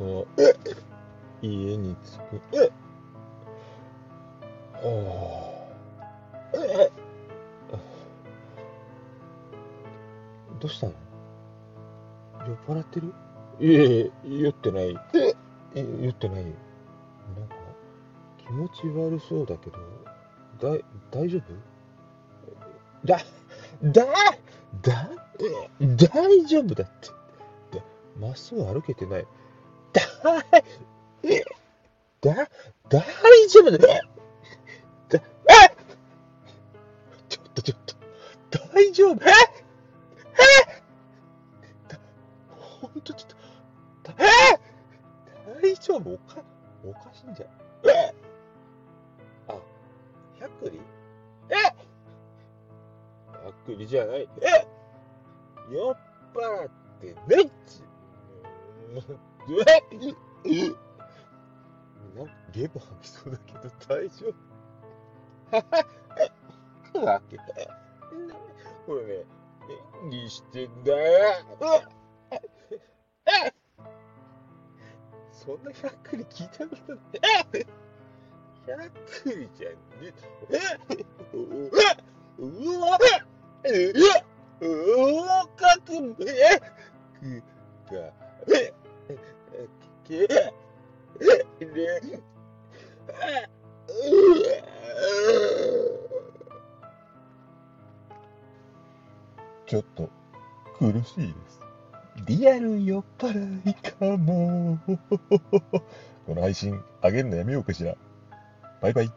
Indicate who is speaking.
Speaker 1: その家に着く。おどうしたの？酔っ払ってる？いえ酔ってない。酔ってない。よなんか気持ち悪そうだけどだ大丈夫？だだだ大丈夫だって。だまっすぐ歩けてない。だ、だ、大丈夫だ。だ、えちょっとちょっと、大丈夫？ええだ、ほんとちょっと、え大丈夫？おか、おかしいんじゃ。えあ、百里？え百里じゃない。え酔っ払ってねっ。なんかゲボ吐きそうだけど大丈夫ははわけ。これね、演技してんだよ。そんな百里聞いたことない。百里じゃねえ。うわうわうわうわかくえくがえ？ちょっと苦しいです。リアル酔っ払いかも。この配信上げるのやめようかしら。バイバイ。